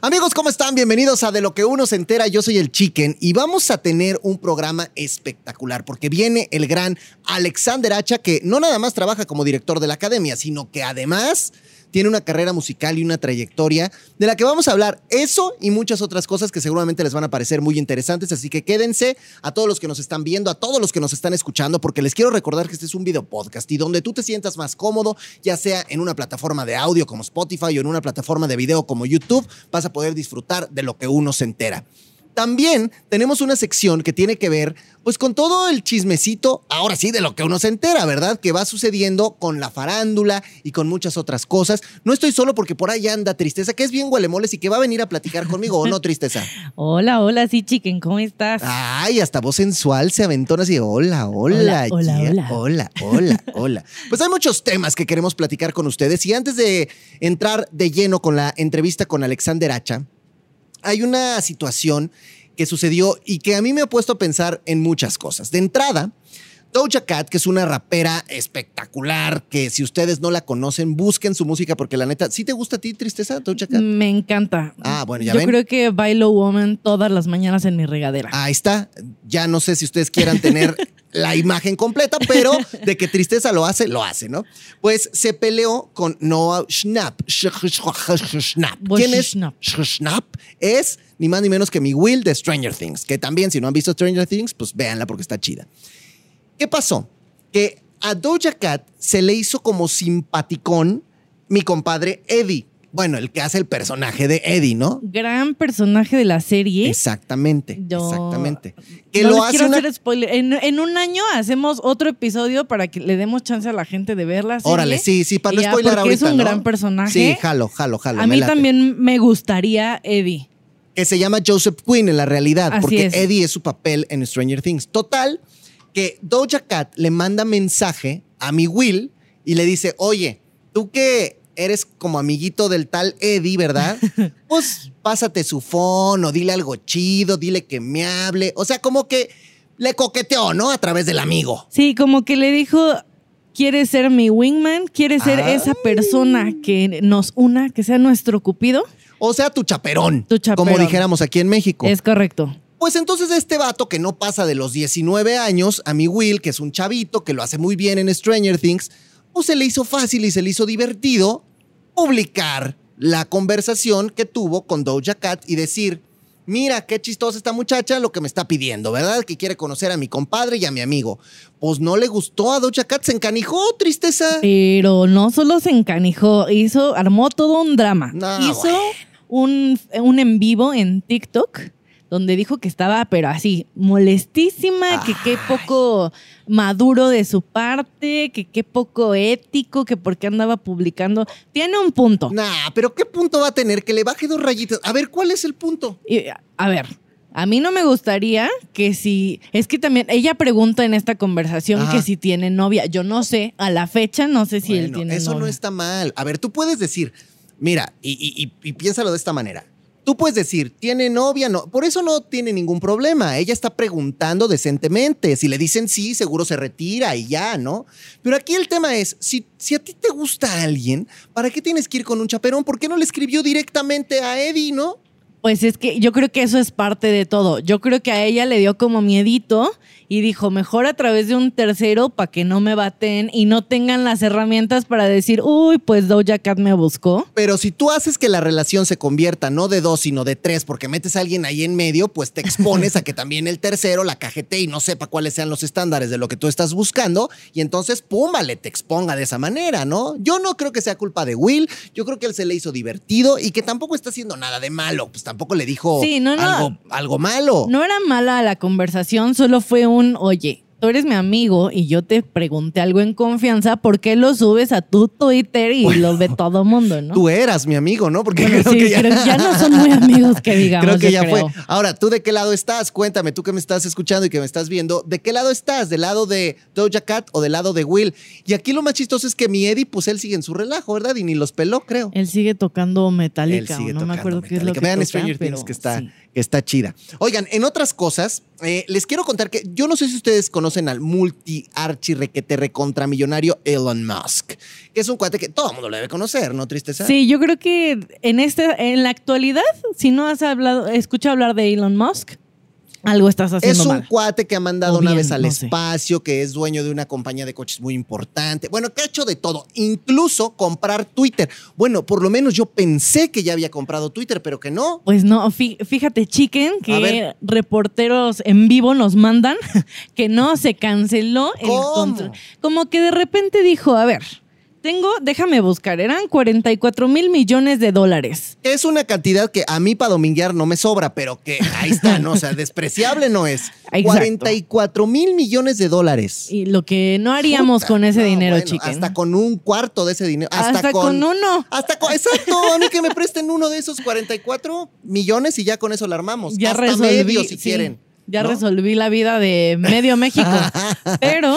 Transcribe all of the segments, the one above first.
Amigos, ¿cómo están? Bienvenidos a De lo que uno se entera. Yo soy el Chicken y vamos a tener un programa espectacular porque viene el gran Alexander Hacha que no nada más trabaja como director de la academia, sino que además tiene una carrera musical y una trayectoria de la que vamos a hablar. Eso y muchas otras cosas que seguramente les van a parecer muy interesantes. Así que quédense a todos los que nos están viendo, a todos los que nos están escuchando, porque les quiero recordar que este es un video podcast y donde tú te sientas más cómodo, ya sea en una plataforma de audio como Spotify o en una plataforma de video como YouTube, vas a poder disfrutar de lo que uno se entera. También tenemos una sección que tiene que ver pues con todo el chismecito, ahora sí, de lo que uno se entera, ¿verdad? Que va sucediendo con la farándula y con muchas otras cosas. No estoy solo porque por ahí anda Tristeza, que es bien huelemoles y que va a venir a platicar conmigo, ¿o no, Tristeza? Hola, hola, sí, chicken, ¿cómo estás? Ay, hasta voz sensual se aventó así, hola, hola, Hola, hola, yeah, hola. hola, hola, hola. Pues hay muchos temas que queremos platicar con ustedes y antes de entrar de lleno con la entrevista con Alexander Hacha, hay una situación que sucedió y que a mí me ha puesto a pensar en muchas cosas. De entrada, Doja Cat, que es una rapera espectacular, que si ustedes no la conocen, busquen su música porque la neta, ¿sí te gusta a ti, Tristeza, Doja Cat? Me encanta. Ah, bueno, ya Yo ven. creo que bailo woman todas las mañanas en mi regadera. Ahí está. Ya no sé si ustedes quieran tener la imagen completa, pero de que Tristeza lo hace, lo hace, ¿no? Pues se peleó con Noah Schnapp. Schnapp. ¿Quién es? Schnapp es ni más ni menos que mi Will de Stranger Things, que también si no han visto Stranger Things, pues véanla porque está chida. ¿Qué pasó? Que a Doja Cat se le hizo como simpaticón mi compadre Eddie. Bueno, el que hace el personaje de Eddie, ¿no? Gran personaje de la serie. Exactamente, Yo- exactamente. Que no lo les hace quiero una... hacer spoiler. En, en un año hacemos otro episodio para que le demos chance a la gente de ver la serie. Órale, sí, sí, para no spoiler ahorita, es un ¿no? gran personaje. Sí, jalo, jalo, jalo. a mí late. también me gustaría Eddie. Que se llama Joseph Quinn en la realidad, Así porque es. Eddie es su papel en Stranger Things. Total, que Doja Cat le manda mensaje a mi Will y le dice, oye, tú que eres como amiguito del tal Eddie, ¿verdad? Pues pásate su phone o dile algo chido, dile que me hable. O sea, como que le coqueteó, ¿no? A través del amigo. Sí, como que le dijo, ¿quieres ser mi wingman? ¿Quieres ser Ah. esa persona que nos una, que sea nuestro cupido? O sea, tu chaperón. Tu chaperón. Como dijéramos aquí en México. Es correcto. Pues entonces este vato que no pasa de los 19 años, a mi Will, que es un chavito que lo hace muy bien en Stranger Things, pues se le hizo fácil y se le hizo divertido publicar la conversación que tuvo con Doja Cat y decir, mira qué chistosa esta muchacha lo que me está pidiendo, ¿verdad? Que quiere conocer a mi compadre y a mi amigo. Pues no le gustó a Doja Cat, se encanijó, tristeza. Pero no solo se encanijó, hizo, armó todo un drama. No, hizo bueno. un, un en vivo en TikTok donde dijo que estaba, pero así, molestísima, que qué poco maduro de su parte, que qué poco ético, que por qué andaba publicando. Tiene un punto. Nah, pero ¿qué punto va a tener? Que le baje dos rayitas. A ver, ¿cuál es el punto? Y, a ver, a mí no me gustaría que si. Es que también ella pregunta en esta conversación Ajá. que si tiene novia. Yo no sé, a la fecha no sé si él tiene eso novia. no está mal. A ver, tú puedes decir, mira, y, y- y- y piénsalo de esta manera. Tú puedes decir, tiene novia, no. Por eso no tiene ningún problema. Ella está preguntando decentemente. Si le dicen sí, seguro se retira y ya, ¿no? Pero aquí el tema es, si, si a ti te gusta alguien, ¿para qué tienes que ir con un chaperón? ¿Por qué no le escribió directamente a Eddie, no? Pues es que yo creo que eso es parte de todo. Yo creo que a ella le dio como miedito y dijo, mejor a través de un tercero para que no me baten y no tengan las herramientas para decir, uy, pues Doja Cat me buscó. Pero si tú haces que la relación se convierta no de dos, sino de tres, porque metes a alguien ahí en medio, pues te expones a que también el tercero la cajete y no sepa cuáles sean los estándares de lo que tú estás buscando, y entonces, pum, vale, te exponga de esa manera, ¿no? Yo no creo que sea culpa de Will, yo creo que él se le hizo divertido y que tampoco está haciendo nada de malo, pues tampoco le dijo Sí, no, no. Algo, algo malo. No era mala la conversación, solo fue un, oye, tú eres mi amigo y yo te pregunté algo en confianza, ¿por qué lo subes a tu Twitter y lo ve todo mundo, no? Tú eras mi amigo, ¿no? Porque Bueno, creo sí, que ya... creo ya no son muy amigos que digamos. Creo que ya creo. fue. Ahora, ¿tú de qué lado estás? Cuéntame, tú que me estás escuchando y que me estás viendo, ¿de qué lado estás? ¿Del lado de Doja Cat o del lado de Will? Y aquí lo más chistoso es que mi Eddie, pues él sigue en su relajo, ¿verdad? Y ni los peló, creo. Él sigue tocando Él Metallica, sigue no tocando me acuerdo qué es lo Metallica. que Vean toca, Stranger Things que está, sí. Que está chida. Oigan, en otras cosas, eh, les quiero contar que yo no sé si ustedes conocen al multi archi requete recontramillonario Elon Musk, que es un cuate que todo el mundo lo debe conocer, ¿no, Tristeza? Sí, yo creo que en esta, en la actualidad, si no has hablado, escuchado hablar de Elon Musk, algo estás haciendo Es un mal. cuate que ha mandado bien, naves al no sé. espacio, que es dueño de una compañía de coches muy importante. Bueno, que ha hecho de todo, incluso comprar Twitter. Bueno, por lo menos yo pensé que ya había comprado Twitter, pero que no. Pues no, fí- fíjate, Chicken, que reporteros en vivo nos mandan que no se canceló el ¿Cómo? control. Como que de repente dijo, a ver, tengo, déjame buscar, eran 44 mil millones de dólares. Es una cantidad que a mí para dominguear no me sobra, pero que ahí está, ¿no? O sea, despreciable no es. Exacto. 44 mil millones de dólares. Y lo que no haríamos Puta, con ese no, dinero, bueno, Chicken. Hasta con un cuarto de ese dinero. Hasta, Hasta con uno. Hasta con, exacto, a mí que me presten uno de esos 44 millones y ya con eso la armamos. ya hasta resolví, medio si sí, quieren. Ya ¿no? resolví la vida de medio México. Pero,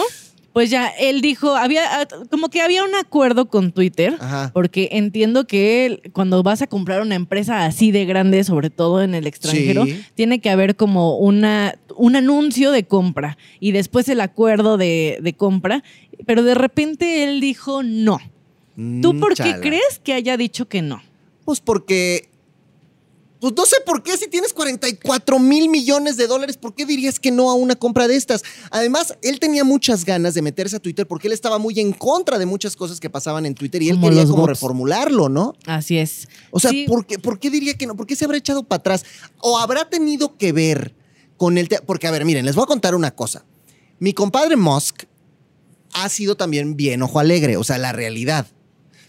pues ya él dijo, había como que había un acuerdo con Twitter, Ajá. porque entiendo que él, cuando vas a comprar una empresa así de grande, sobre todo en el extranjero, Sí. tiene que haber como una, un anuncio de compra y después el acuerdo de, de compra. Pero de repente él dijo no. ¿Tú Mm, por qué crees que haya dicho que no? Pues porque. Pues no sé por qué, si tienes 44 mil millones de dólares, ¿por qué dirías que no a una compra de estas? Además, él tenía muchas ganas de meterse a Twitter porque él estaba muy en contra de muchas cosas que pasaban en Twitter y él Como quería como bots. reformularlo, ¿no? Así es. O sea, Sí. ¿por, qué, por qué diría que no? ¿Por qué se habrá echado para atrás? ¿O habrá tenido que ver con el... te- Porque, a ver, miren, les voy a contar una cosa. Mi compadre Musk ha sido también bien ojo alegre, o sea, la realidad.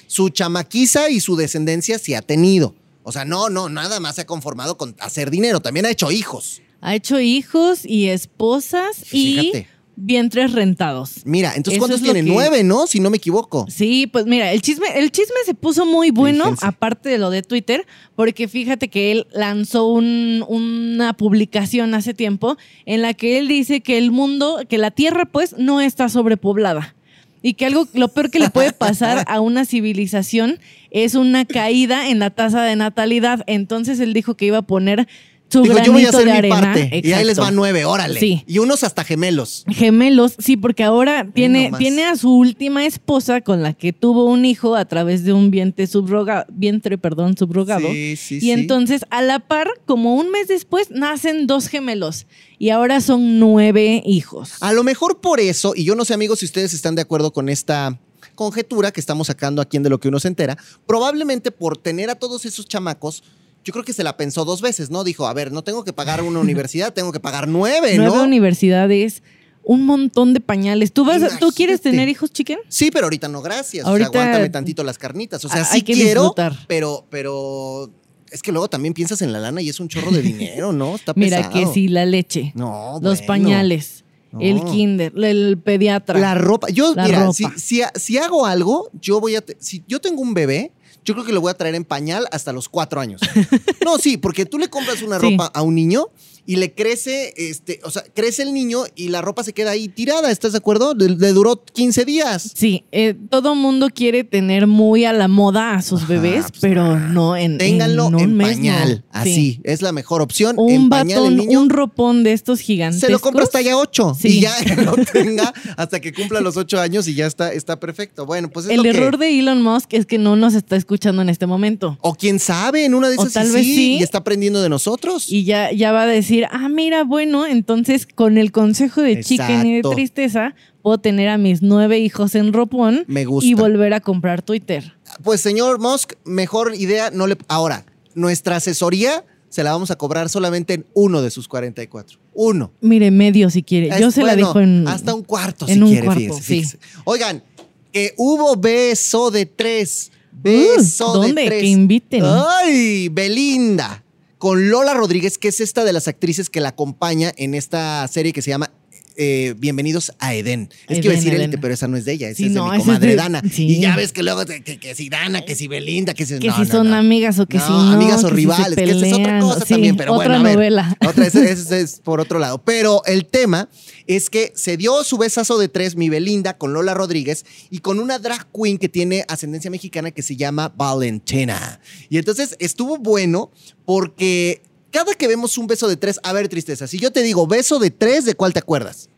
Su chamaquiza y su descendencia sí ha tenido. O sea, no, no, nada más se ha conformado con hacer dinero, también ha hecho hijos. Ha hecho hijos y esposas Fíjate. y vientres rentados. Mira, entonces Eso ¿cuántos tiene? que- Nueve, ¿no? Si no me equivoco. Sí, pues mira, el chisme, el chisme se puso muy bueno, Fíjense. aparte de lo de Twitter, porque fíjate que él lanzó un- una publicación hace tiempo en la que él dice que el mundo, que la Tierra, pues, no está sobrepoblada. Y que algo, lo peor que le puede pasar a una civilización es una caída en la tasa de natalidad. Entonces él dijo que iba a poner Digo, yo voy a hacer mi arena. parte. Y ahí les va nueve, órale. Sí. Y unos hasta gemelos. Gemelos, sí, porque ahora tiene, tiene a su última esposa con la que tuvo un hijo a través de un vientre, subroga- vientre perdón, subrogado. Sí, sí, y sí. entonces, a la par, como un mes después, nacen dos gemelos. Y ahora son nueve hijos. A lo mejor por eso, y yo no sé amigos si ustedes están de acuerdo con esta conjetura que estamos sacando aquí en De lo que uno se entera, probablemente por tener a todos esos chamacos, yo creo que se la pensó dos veces, ¿no? Dijo, a ver, no tengo que pagar una universidad, tengo que pagar nueve, nueve ¿no? universidades, un montón de pañales. ¿Tú, vas, ¿Tú quieres tener hijos, chicken? Sí, pero ahorita no, gracias. Ahorita- o sea, aguántame tantito las carnitas. O sea, sí que quiero, disfrutar. pero, pero es que luego también piensas en la lana y es un chorro de dinero, ¿no? Está Mira, que sí, la leche, No, los bueno. pañales, el kinder, el pediatra. La ropa. Yo, La mira, ropa. Si, si, si hago algo, yo voy a. Si yo tengo un bebé, yo creo que lo voy a traer en pañal hasta los cuatro años. no, sí, porque tú le compras una Sí. ropa a un niño y le crece, este, o sea, crece el niño y la ropa se queda ahí tirada, ¿estás de acuerdo? Le, le duró 15 días. Sí, eh, todo mundo quiere tener muy a la moda a sus Ajá, bebés, pues, pero no en, Ténganlo en en, un mes, no. pañal. Sí. Así, es la mejor opción. Un en pañal batón, el niño. un ropón de estos gigantes. se lo compras talla 8 Sí. y ya lo tenga hasta que cumpla los 8 años y ya está, está perfecto. Bueno, pues es El lo que- error de Elon Musk es que no nos está escuchando en este momento. O quién sabe, en una de O esas tal y vez sí, sí. y está aprendiendo de nosotros. Y ya, ya va a decir, ah, mira, bueno, entonces con el consejo de Chicken y de. Tristeza, puedo tener a mis nueve hijos en ropón Me gusta. y volver a comprar Twitter. Pues señor Musk, mejor idea no le ahora, nuestra asesoría se la vamos a cobrar solamente en uno de sus 44. Uno. Mire, medio si quiere. Yo se la dejo en... hasta un cuarto en si un quiere, cuarto, fíjese, sí. fíjese. Oigan, que hubo beso de tres. Beso Uh, ¿dónde? de tres. Que inviten. Ay, Belinda. Con Lola Rodríguez, que es esta de las actrices que la acompaña en esta serie que se llama eh, Bienvenidos a Edén. Es que iba a decir Edén. élite, pero esa no es de ella, esa Sí, es de no, mi es comadre de- Dana. sí. Y ya ves que luego que, que si Dana, que si Belinda, que si Que no, si no, son amigas o que si no. amigas o que si rivales, que esa es otra cosa Sí, también, pero otra bueno, a ver. novela. Otra, ese, ese es por otro lado. Pero el tema es que se dio su besazo de tres, mi Belinda, con Lola Rodríguez y con una drag queen que tiene ascendencia mexicana que se llama Valentina. Y entonces estuvo bueno porque cada que vemos un beso de tres, a ver, tristeza, si yo te digo beso de tres, ¿de cuál te acuerdas?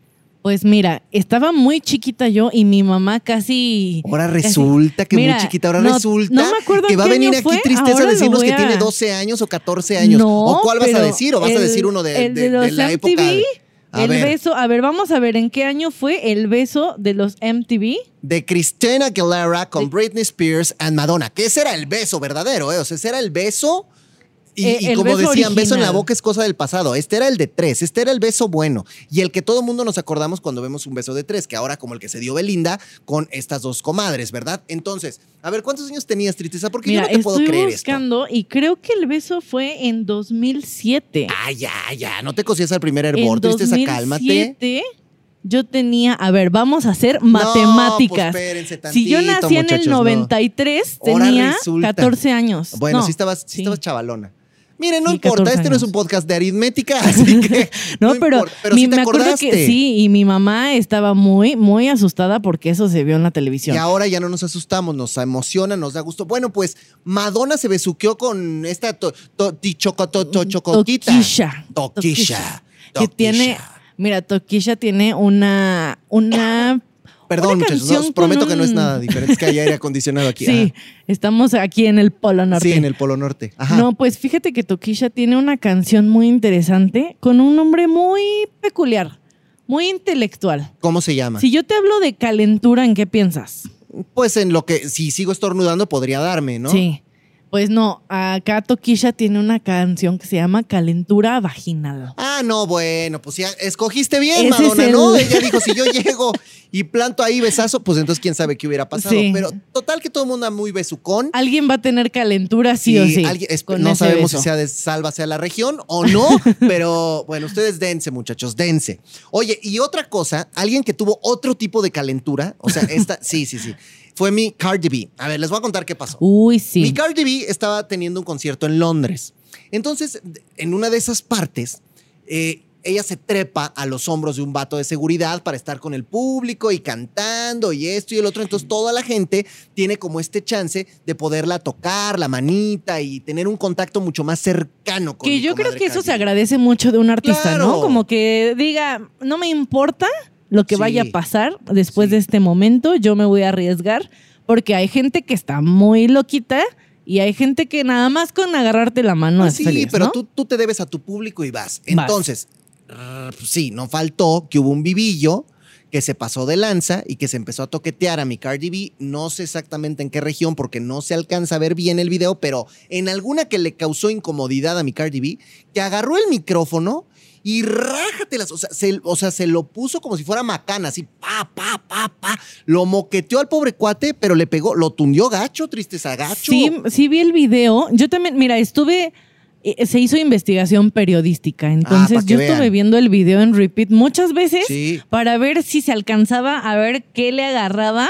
Pues mira, estaba muy chiquita yo y mi mamá casi. Ahora casi- resulta que Mira, muy chiquita, ahora no- resulta no me acuerdo que va a venir aquí fue, tristeza a decirnos que tiene 12 años o 14 años. No, ¿O cuál vas a decir? ¿O vas a decir uno de, el de- de los la época? MTV, A el ver. beso, a ver, vamos a ver en qué año fue el beso de los MTV. de Christina Aguilera con De- Britney Spears and Madonna. Que ese era el beso verdadero, ¿eh? O sea, ese era el beso. Y, Eh, y como decían, beso en la original. boca es cosa del pasado. Este era el de tres, este era el beso bueno. Y el que todo mundo nos acordamos cuando vemos un beso de tres, que ahora como el que se dio Belinda con estas dos comadres, ¿verdad? Entonces, a ver, ¿cuántos años tenías, Tristeza? Porque Mira, yo no te puedo creer esto. buscando y creo que el beso fue en 2007. Ah, ya, ya, no te cosías al primer en hervor, Tristeza, cálmate. 2007 yo tenía, a ver, vamos a hacer No, matemáticas. pues espérense si yo tantito, nací en el no. 93, Ahora tenía resulta. 14 años. Bueno, No, sí estabas, sí sí. estabas chavalona. Miren, no Sí, importa, 14 este no es un podcast de aritmética, así que No, pero, importa. Pero mi- sí te me acuerdo acordaste. que sí, y mi mamá estaba muy, muy asustada porque eso se vio en la televisión. Y ahora ya no nos asustamos, nos emociona, nos da gusto. Bueno, pues Madonna se besuqueó con esta to, to- ti- choco- to- to- chocoquita. Toquisha. Toquisha. Que tiene, mira, Toquisha tiene una, una Perdón, muchachos, os prometo que no es nada diferente. Es que hay aire acondicionado aquí. Sí, estamos aquí en el Polo. Norte. Sí, en el Polo Norte. Ajá. No, pues fíjate que Tokisha tiene una canción muy interesante con un nombre muy peculiar, muy intelectual. ¿Cómo se llama? Si yo te hablo de calentura, ¿en qué piensas? Pues en lo que, si sigo estornudando, podría darme, ¿no? Sí. Pues no, acá Tokisha tiene una canción que se llama Calentura Vaginal. Ah, no, bueno, pues ya escogiste bien, Ese Madonna, el- ¿no? Ella dijo, si yo llego y planto ahí besazo, pues entonces quién sabe qué hubiera pasado. Sí. Pero total que todo el mundo anda muy besucón. Alguien va a tener calentura sí, o sí. alguien- es- con no sabemos beso. si sea de salva sea la región o no, pero bueno, ustedes dense, muchachos, dense. Oye, y otra cosa, alguien que tuvo otro tipo de calentura, o sea, esta, sí, sí, sí, fue mi Cardi B. A ver, les voy a contar qué pasó. Uy, sí. Mi Cardi B estaba teniendo un concierto en Londres. Entonces, en una de esas partes, eh, ella se trepa a los hombros de un vato de seguridad para estar con el público y cantando y esto y el otro. Entonces, toda la gente tiene como este chance de poderla tocar, la manita y tener un contacto mucho más cercano con Que yo creo que eso se agradece mucho de un artista, Claro. ¿no? Como que diga, no me importa lo que Sí. vaya a pasar después Sí. de este momento, yo me voy a arriesgar, porque hay gente que está muy loquita y hay gente que nada más con agarrarte la mano Pues es sí, feliz, pero ¿no? tú, tú te debes a tu público y vas. Entonces, rrr, sí, no faltó que hubo un vivillo que se pasó de lanza y que se empezó a toquetear a mi Cardi B. No sé exactamente en qué región porque no se alcanza a ver bien el video, pero en alguna que le causó incomodidad a mi Cardi B, que agarró el micrófono y rájatelas. O sea, se, o sea, se lo puso como si fuera macana, así, pa, pa, pa, pa. Lo moqueteó al pobre cuate, pero le pegó, lo tundió gacho, tristeza, gacho. Sí, sí vi el video. Yo también, mira, estuve, eh, se hizo investigación periodística, entonces Ah, que yo estuve viendo el video en repeat muchas veces Sí. para ver si se alcanzaba a ver qué le agarraba.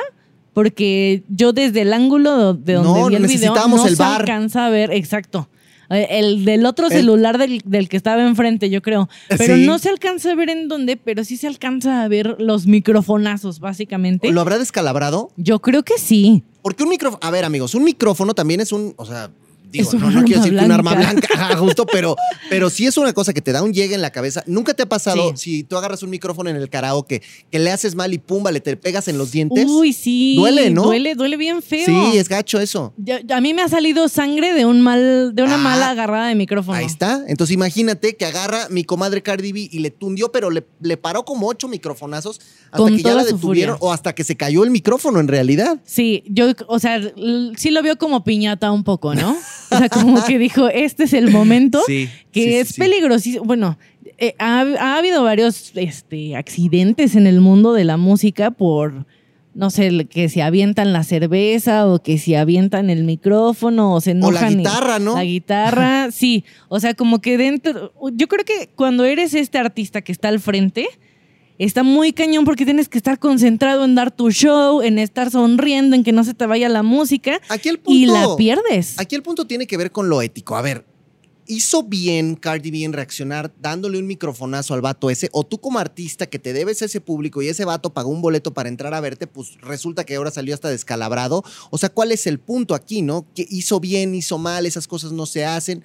Porque yo desde el ángulo de donde No, vi el video no el se bar. alcanza a ver, exacto. Eh, El del otro El- celular del, del que estaba enfrente, yo creo. Pero Sí. no se alcanza a ver en dónde, pero sí se alcanza a ver los microfonazos, básicamente. ¿Lo habrá descalabrado? Yo creo que sí. Porque un micrófono, a ver amigos, un micrófono también es un, o sea, digo, Es no, no quiero decir que un arma blanca. ajá, justo, pero, pero sí es una cosa que te da un llegue en la cabeza. ¿Nunca te ha pasado Sí. si tú agarras un micrófono en el karaoke que le haces mal y pumba, le te pegas en los dientes? Uy, sí. Duele, ¿no? Duele, duele bien feo. sí, es gacho eso. Ya a mí me ha salido sangre de un mal, de una Ah, mala agarrada de micrófono. Ahí está. Entonces imagínate que agarra mi comadre Cardi B y le tundió, pero le, le paró como ocho microfonazos hasta Con que ya la detuvieron o hasta que se cayó el micrófono en realidad. Sí, yo, o sea, sí lo vio como piñata un poco, ¿no? O sea, como que dijo, este es el momento Sí, que sí, es sí. peligrosísimo. Bueno, eh, ha, ha habido varios este, accidentes en el mundo de la música por, no sé, que se avientan la cerveza o que se avientan el micrófono o se O enojan. la y- guitarra, ¿no? La guitarra, sí. O sea, como que dentro. Yo creo que cuando eres este artista que está al frente, está muy cañón porque tienes que estar concentrado en dar tu show, en estar sonriendo, en que no se te vaya la música Aquí el punto. y la pierdes. Aquí el punto tiene que ver con lo ético. A ver, ¿hizo bien Cardi B en reaccionar dándole un microfonazo al vato ese? ¿O tú como artista que te debes a ese público y ese vato pagó un boleto para entrar a verte, pues resulta que ahora salió hasta descalabrado? O sea, ¿cuál es el punto aquí, no? ¿Que hizo bien, hizo mal? Esas cosas no se hacen.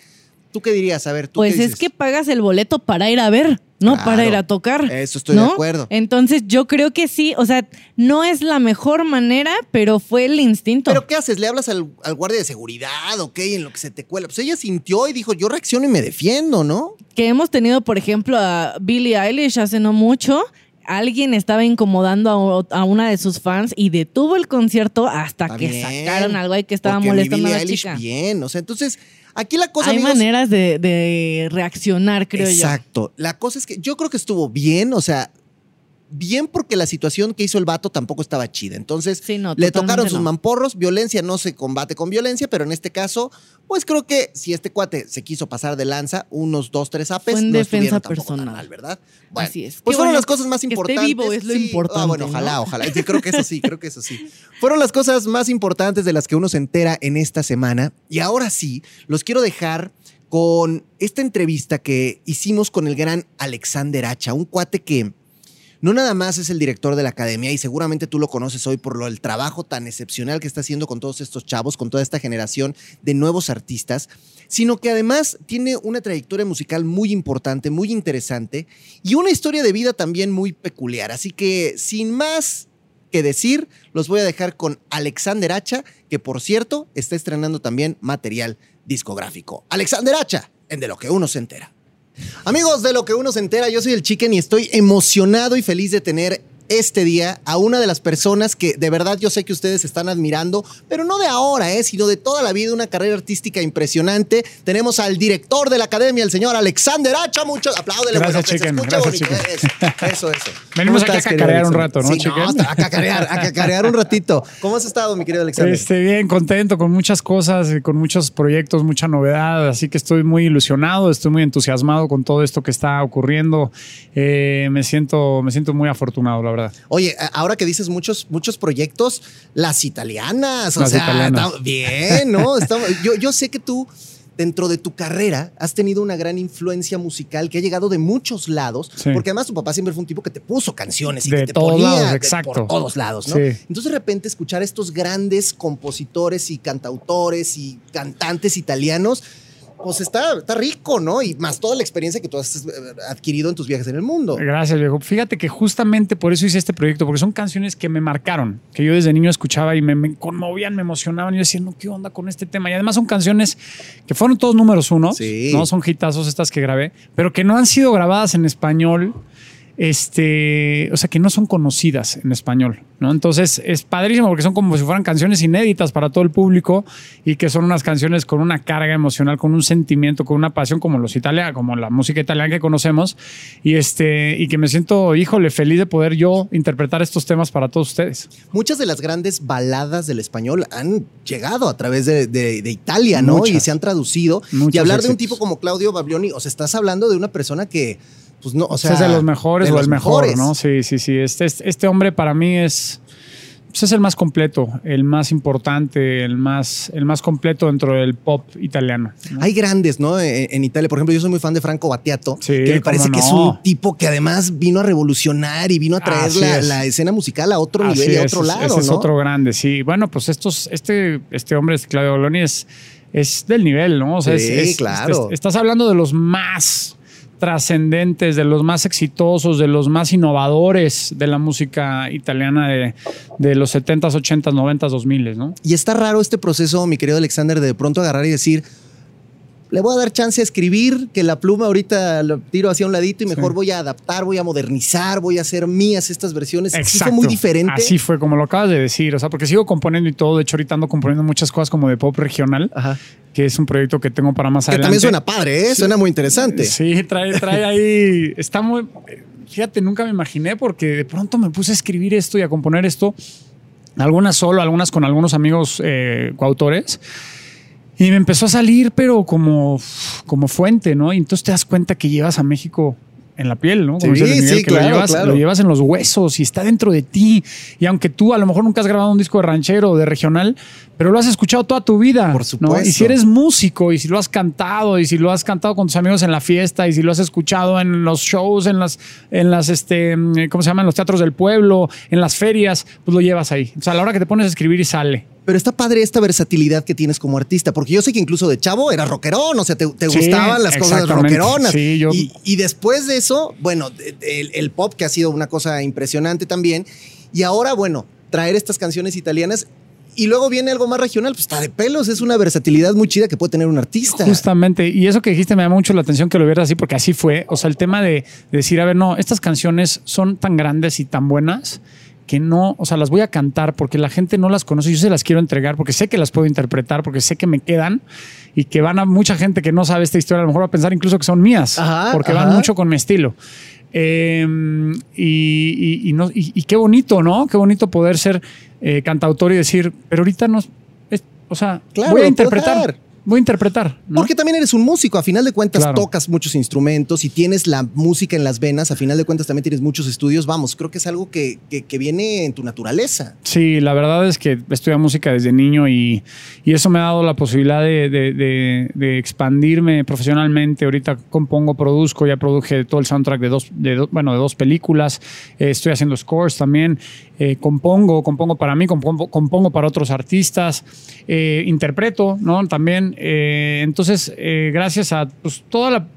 ¿Tú qué dirías? A ver, ¿tú Pues qué es que pagas el boleto para ir a ver, no Claro. para ir a tocar. Eso estoy de ¿no? acuerdo. Entonces yo creo que sí, o sea, no es la mejor manera, pero fue el instinto. ¿Pero qué haces? ¿Le hablas al, al guardia de seguridad o qué? En lo que se te cuela. Pues ella sintió y dijo, yo reacciono y me defiendo, ¿no? que hemos tenido, por ejemplo, a Billie Eilish hace no mucho. Alguien estaba incomodando a, o- a una de sus fans y detuvo el concierto hasta Está que bien, sacaron algo ahí que estaba porque mi molestando a Billie la Eilish chica. bien, o sea, entonces, aquí la cosa, Hay amigos, maneras de, de reaccionar, creo yo. Exacto. La cosa es que yo creo que estuvo bien, o sea, bien porque la situación que hizo el vato tampoco estaba chida. Entonces, Sí, no, le tocaron sus no. mamporros, violencia no se combate con violencia, pero en este caso, pues creo que si este cuate se quiso pasar de lanza, unos dos, tres apes, Fue en no defensa tampoco tan personal. mal, ¿verdad? Bueno, Así es. Pues fueron las cosas más que esté importantes. vivo es lo Sí. Ah, importante, bueno, ojalá, ojalá. Creo que eso sí, creo que eso sí. Fueron las cosas más importantes de las que uno se entera en esta semana. Y ahora sí, los quiero dejar con esta entrevista que hicimos con el gran Alexander Hacha, un cuate que no nada más es el director de la academia y seguramente tú lo conoces hoy por lo el trabajo tan excepcional que está haciendo con todos estos chavos, con toda esta generación de nuevos artistas, sino que además tiene una trayectoria musical muy importante, muy interesante y una historia de vida también muy peculiar. Así que sin más que decir, los voy a dejar con Alexander Hacha, que por cierto está estrenando también material discográfico. Alexander Hacha, en De lo que uno se entera. Amigos de lo que uno se entera, yo soy el Chicken y estoy emocionado y feliz de tener este día a una de las personas que de verdad yo sé que ustedes están admirando, pero no de ahora, ¿eh? sino de toda la vida, una carrera artística impresionante. Tenemos al director de la academia, el señor Alexander Hacha. Muchos apláudele, Gracias, Chicken, gracias. Chicken. Eso, eso, eso. Venimos ¿Cómo aquí a cacarear un rato, ¿no, Sí, Chicken? a cacarear, a cacarear un ratito. ¿Cómo has estado, mi querido Alexander? Este, bien, contento con muchas cosas, con muchos proyectos, mucha novedad, así que estoy muy ilusionado, estoy muy entusiasmado con todo esto que está ocurriendo. Eh, me, siento, me siento muy afortunado, la verdad. Oye, ahora que dices muchos, muchos proyectos, las italianas, o sea, italianas. bien, ¿no? Estamos- yo, yo sé que tú, dentro de tu carrera, has tenido una gran influencia musical que ha llegado de muchos lados, Sí. porque además tu papá siempre fue un tipo que te puso canciones y De que te todos ponía lados, exacto. por todos lados, ¿no? Sí. Entonces, de repente, escuchar a estos grandes compositores y cantautores y cantantes italianos, pues está, está rico, ¿no? Y más toda la experiencia que tú has eh, adquirido en tus viajes en el mundo. Gracias, viejo. Fíjate que justamente por eso hice este proyecto, porque son canciones que me marcaron, que yo desde niño escuchaba y me, me conmovían, me emocionaban. Y yo decía, no, ¿qué onda con este tema? Y además son canciones que fueron todos números uno, Sí. no son hitazos estas que grabé, pero que no han sido grabadas en español. Este, o sea, que no son conocidas en español, ¿no? Entonces es padrísimo porque son como si fueran canciones inéditas para todo el público y que son unas canciones con una carga emocional, con un sentimiento, con una pasión como los italianos, como la música italiana que conocemos y este y que me siento, híjole, feliz de poder yo interpretar estos temas para todos ustedes. Muchas de las grandes baladas del español han llegado a través de, de- de Italia, ¿no? Muchas. Y se han traducido. Y hablar de un tipo como Claudio Baglioni, o sea, estás hablando de una persona que, pues no, o sea. es de los mejores de o los el mejor, mejores. ¿no? Sí, sí, sí. Este, este, este hombre para mí es, pues es el más completo, el más importante, el más, el más completo dentro del pop italiano. ¿no? Hay grandes, ¿no? En, en Italia, por ejemplo, yo soy muy fan de Franco Battiato, Sí, que me parece que es un tipo que además vino a revolucionar y vino a traer la, es. la escena musical a otro Así nivel y a es, otro ese- lado, Ese es otro grande, sí. Bueno, pues estos, este, este hombre, este Claudio Boloni, es, es del nivel, ¿no? O sea, Sí, es- es- claro. es- estás hablando de los más trascendentes, de los más exitosos, de los más innovadores de la música italiana de, de los 70s, 80s, 90s, 2000, ¿no? Y está raro este proceso, mi querido Alexander, de de pronto agarrar y decir, le voy a dar chance a escribir, que la pluma ahorita lo tiro hacia un ladito y mejor Sí. voy a adaptar, voy a modernizar, voy a hacer mías estas versiones. Sí fue muy diferente. Así fue, como lo acabas de decir. O sea, porque sigo componiendo y todo. De hecho, ahorita ando componiendo muchas cosas como de pop regional, Ajá. que es un proyecto que tengo para más Que adelante. también suena padre, ¿eh? Suena muy interesante. Sí, trae, trae ahí. Está muy. Fíjate, nunca me imaginé porque de pronto me puse a escribir esto y a componer esto. Algunas solo, algunas con algunos amigos eh, coautores. Y me empezó a salir, pero como, como fuente, ¿no? Y entonces te das cuenta que llevas a México en la piel, ¿no? Sí, dice Luis Miguel, sí, que claro, lo, llevas, claro. lo llevas en los huesos y está dentro de ti. Y aunque tú a lo mejor nunca has grabado un disco de ranchero o de regional, pero lo has escuchado toda tu vida. Por ¿no? supuesto. Y si eres músico y si lo has cantado y si lo has cantado con tus amigos en la fiesta y si lo has escuchado en los shows, en las, en las, este, ¿cómo se llaman? Los teatros del pueblo, en las ferias, pues lo llevas ahí. O sea, a la hora que te pones a escribir y sale. Pero está padre esta versatilidad que tienes como artista, porque yo sé que incluso de chavo era rockerón, o sea, te, te Sí, gustaban las cosas rockeronas. Sí, yo- y, y después de eso, bueno, el, el pop que ha sido una cosa impresionante también. Y ahora, bueno, traer estas canciones italianas y luego viene algo más regional, pues está de pelos, es una versatilidad muy chida que puede tener un artista. Justamente, y eso que dijiste me llama mucho la atención que lo vieras así, porque así fue. O sea, el tema de, de decir, a ver, no, estas canciones son tan grandes y tan buenas que no, o sea, las voy a cantar porque la gente no las conoce. Yo se las quiero entregar porque sé que las puedo interpretar, porque sé que me quedan y que van a mucha gente que no sabe esta historia, a lo mejor va a pensar incluso que son mías, Ajá, porque ajá. van mucho con mi estilo. Eh, y, y- y no, y- y qué bonito, ¿no? Qué bonito poder ser eh, cantautor y decir, pero ahorita no, es- o sea, Claro, voy a interpretar. Voy a interpretar. ¿no? Porque también eres un músico, a final de cuentas Claro. tocas muchos instrumentos y tienes la música en las venas, a final de cuentas también tienes muchos estudios, vamos, creo que es algo que, que- que viene en tu naturaleza. Sí, la verdad es que estudié música desde niño y, y eso me ha dado la posibilidad de, de- de- de expandirme profesionalmente. Ahorita compongo, produzco, ya produje todo el soundtrack de dos, de do- bueno, de dos películas. Eh, estoy haciendo scores también. Eh, compongo, compongo para mí, compongo, compongo para otros artistas. Eh, interpreto, ¿no? También. Eh, entonces, eh, gracias a pues, toda la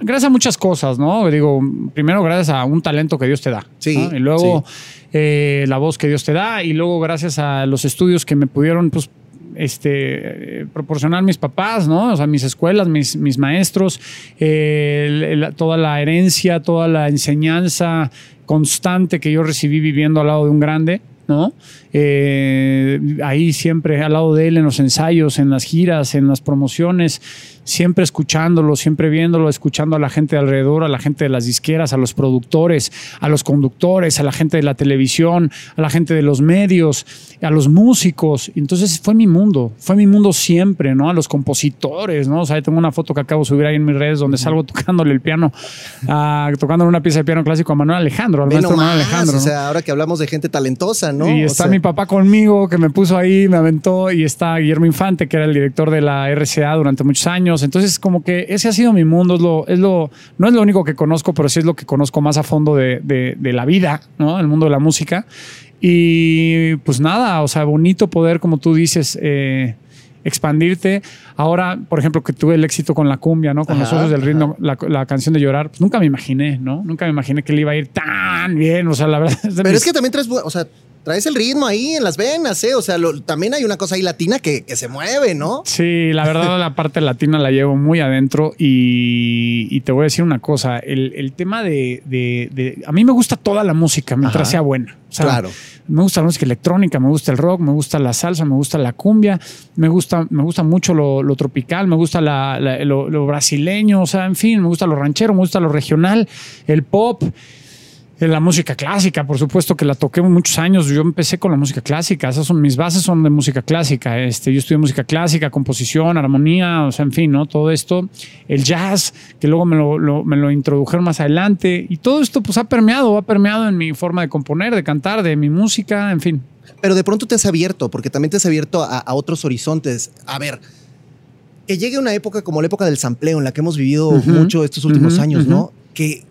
gracias a muchas cosas, ¿no? Digo, primero gracias a un talento que Dios te da. Sí, ¿no? Y luego eh, la voz que Dios te da. Y luego gracias a los estudios que me pudieron, pues, este, eh, proporcionar mis papás, ¿no? O sea, mis escuelas, mis, mis maestros, eh, el- el- toda la herencia, toda la enseñanza constante que yo recibí viviendo al lado de un grande, ¿no? Eh, ahí siempre al lado de él en los ensayos, en las giras, en las promociones, siempre escuchándolo, siempre viéndolo, escuchando a la gente de alrededor, a la gente de las disqueras, a los productores, a los conductores, a la gente de la televisión, a la gente de los medios, a los músicos. Entonces fue mi mundo, fue mi mundo siempre, ¿no? A los compositores, ¿no? O sea, tengo una foto que acabo de subir ahí en mis redes donde salgo tocándole el piano, ah, tocando una pieza de piano clásico a Manuel Alejandro, al maestro Manuel Alejandro. o ¿no? sea, ahora que hablamos de gente talentosa, ¿no? Y O está sea, mi papá conmigo, que me puso ahí, me aventó, y está Guillermo Infante, que era el director de la RCA durante muchos años. Entonces, como que ese ha sido mi mundo, es lo, es lo, no es lo único que conozco, pero sí es lo que conozco más a fondo de, de- de la vida, ¿no? El mundo de la música. Y pues nada, o sea, bonito poder, como tú dices, eh, expandirte. Ahora, por ejemplo, que tuve el éxito con la cumbia, ¿no? Con los Ajá, ojos del ritmo, la, la canción de llorar, pues nunca me imaginé, ¿no? Nunca me imaginé que le iba a ir tan bien. O sea, la verdad. es Pero mis- es que también traes, o sea, traes el ritmo ahí en las venas, ¿eh? O sea, lo- también hay una cosa ahí latina que, que se mueve, ¿no? Sí, la verdad la parte latina la llevo muy adentro y, y te voy a decir una cosa, el, el tema de, de- de- A mí me gusta toda la música mientras Ajá. sea buena. O sea, Claro. Me gusta la música electrónica, me gusta el rock, me gusta la salsa, me gusta la cumbia, me gusta, me gusta mucho lo, lo tropical, me gusta la- la- lo, lo brasileño, o sea, en fin, me gusta lo ranchero, me gusta lo regional, el pop. Eh, La música clásica, por supuesto que la toqué muchos años. Yo empecé con la música clásica. Esas son mis bases, son de música clásica. Este, yo estudié música clásica, composición, armonía, o sea, en fin, ¿no? Todo esto. El jazz, que luego me lo, lo- me lo introdujeron más adelante. Y todo esto, pues, ha permeado, ha permeado en mi forma de componer, de cantar, de mi música, en fin. Pero de pronto te has abierto, porque también te has abierto a, a otros horizontes. A ver, que llegue una época como la época del sampleo, en la que hemos vivido mucho estos últimos años. ¿no? Que,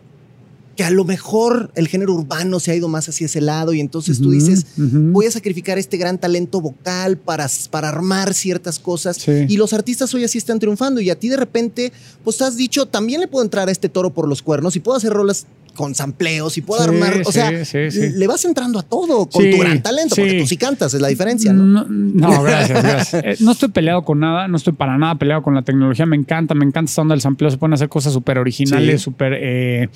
que a lo mejor el género urbano se ha ido más hacia ese lado y entonces tú dices, voy a sacrificar este gran talento vocal para, para armar ciertas cosas. Sí. Y los artistas hoy así están triunfando y a ti de repente, pues has dicho, también le puedo entrar a este toro por los cuernos y puedo hacer rolas con sampleos y puedo Sí, armar, o sí, sea, le vas entrando a todo con tu gran talento, porque tú sí cantas, es la diferencia, ¿no? No, no, gracias, gracias. Eh, no estoy peleado con nada, no estoy para nada peleado con la tecnología. Me encanta, me encanta esta onda del sampleo. Se pueden hacer cosas súper originales, súper. eh,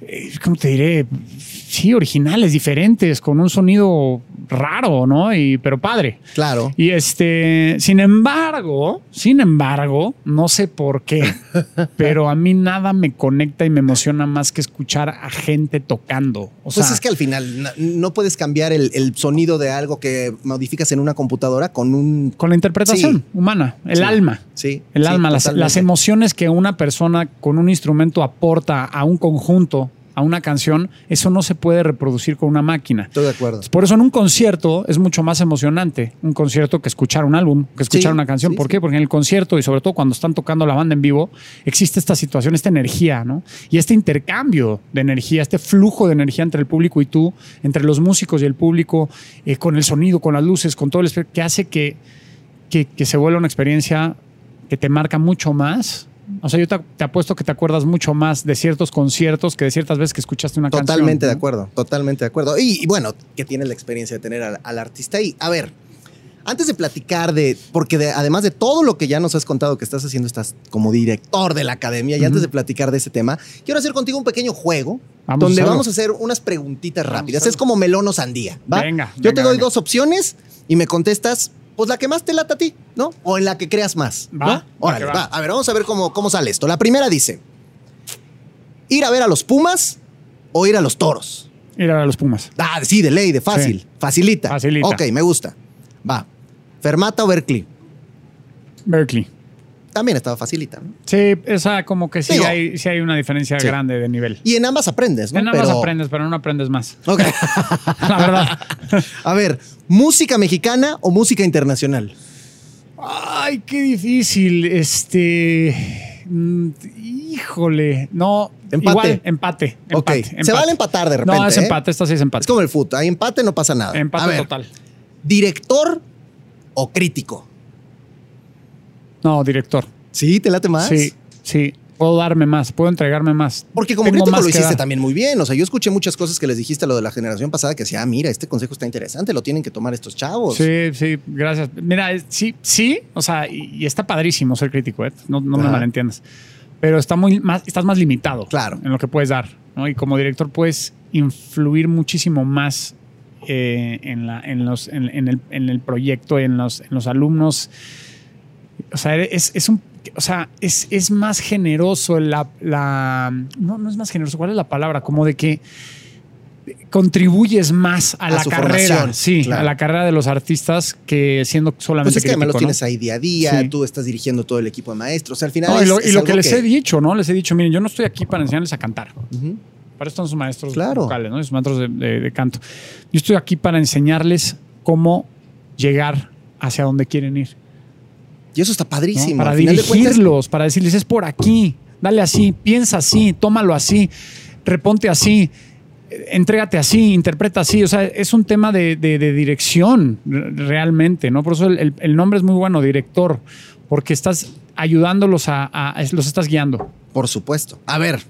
eh, ¿Cómo te diré? Sí, originales, diferentes, con un sonido raro, ¿no? Y, pero padre. Claro. Y este, sin embargo, sin embargo, no sé por qué, pero a mí nada me conecta y me emociona más que escuchar a gente tocando. O Pues sea, es que al final na- no puedes cambiar el, el sonido de algo que modificas en una computadora con un... con la interpretación Sí. humana, el Sí. alma. Sí. El sí, alma, las emociones que una persona con un instrumento aporta a un conjunto, a una canción, eso no se puede reproducir con una máquina. Estoy de acuerdo. Por eso en un concierto es mucho más emocionante un concierto que escuchar un álbum, que escuchar Sí, una canción. sí, ¿Por qué? Porque en el concierto y sobre todo cuando están tocando la banda en vivo, existe esta situación, esta energía, ¿no? Y este intercambio de energía, este flujo de energía entre el público y tú, entre los músicos y el público, eh, con el sonido, con las luces, con todo el que hace que, que, que se vuelva una experiencia que te marca mucho más. O sea, yo te, te apuesto que te acuerdas mucho más de ciertos conciertos que de ciertas veces que escuchaste una canción. Totalmente de ¿no? acuerdo, totalmente de acuerdo. Y, y bueno, que tienes la experiencia de tener al, al artista ahí. A ver, antes de platicar de, porque de- además de todo lo que ya nos has contado que estás haciendo, estás como director de la academia, y antes de platicar de ese tema, quiero hacer contigo un pequeño juego Vamos donde vamos a hacer unas preguntitas Vamos rápidas. Es como melón o sandía, ¿va? Venga, Yo te doy venga. dos opciones y me contestas, pues la que más te lata a ti, ¿no? O en la que creas más. Va, Órale, va. va. A ver, vamos a ver cómo, cómo sale esto. La primera dice: ir a ver a los Pumas o ir a los toros. Ir a los Pumas. Ah, sí, de ley, de fácil. Sí. Facilita. Facilita. Ok, me gusta. Va. Fermata o Berkeley. Berkeley. También estaba facilita. ¿no? Sí, esa como que sí, Digo, hay, sí hay una diferencia sí. grande de nivel. Y en ambas aprendes, ¿no? En ambas Pero- aprendes, pero no aprendes más. Ok. La verdad. a ver, ¿música mexicana o música internacional? Ay, qué difícil. Este. mm, Híjole. No. Empate. Igual, empate. Ok. empate, Se empate. vale empatar de repente. No, es ¿eh? empate. Esta sí es empate. Es como el fútbol. Hay empate, no pasa nada. empate a ver, total. ¿Director o crítico? No, director. ¿Sí? ¿Te late más? Sí, sí. Puedo darme más, puedo entregarme más. Porque como Tengo crítico lo hiciste también muy bien. O sea, yo escuché muchas cosas que les dijiste a lo de la generación pasada que decía, ah, mira, este consejo está interesante, lo tienen que tomar estos chavos. Sí, sí, gracias. Mira, sí, sí, o sea, y, y está padrísimo ser crítico, ¿eh? no, no me malentiendas. Pero está muy más, estás más limitado Claro. en lo que puedes dar, ¿no? Y como director puedes influir muchísimo más eh, en, la, en, los, en, en el, en el proyecto, en los, en los alumnos. O sea, es, es un. O sea, es, es más generoso la, la. No, no es más generoso. ¿Cuál es la palabra? Como de que contribuyes más a, A la carrera. formación, Sí, claro. a la carrera de los artistas que siendo solamente Pues es que además crítico, ¿no? tienes ahí día a día, Sí. tú estás dirigiendo todo el equipo de maestros. O sea, al final No, y lo, es y lo algo que les he dicho, ¿no? Les he dicho, miren, yo no estoy aquí para enseñarles a cantar. Para eso están sus maestros Claro. vocales, ¿no? Sus maestros de, de- de canto. Yo estoy aquí para enseñarles cómo llegar hacia donde quieren ir. Y eso está ¿no? padrísimo. Para cuentas, dirigirlos, para decirles, es por aquí, dale así, piensa así, tómalo así, reponte así, entrégate así, interpreta así. O sea, es un tema de, de- de dirección re- realmente, ¿no? Por eso el, el- el nombre es muy bueno, director, porque estás ayudándolos a, a- los estás guiando. Por supuesto. A ver,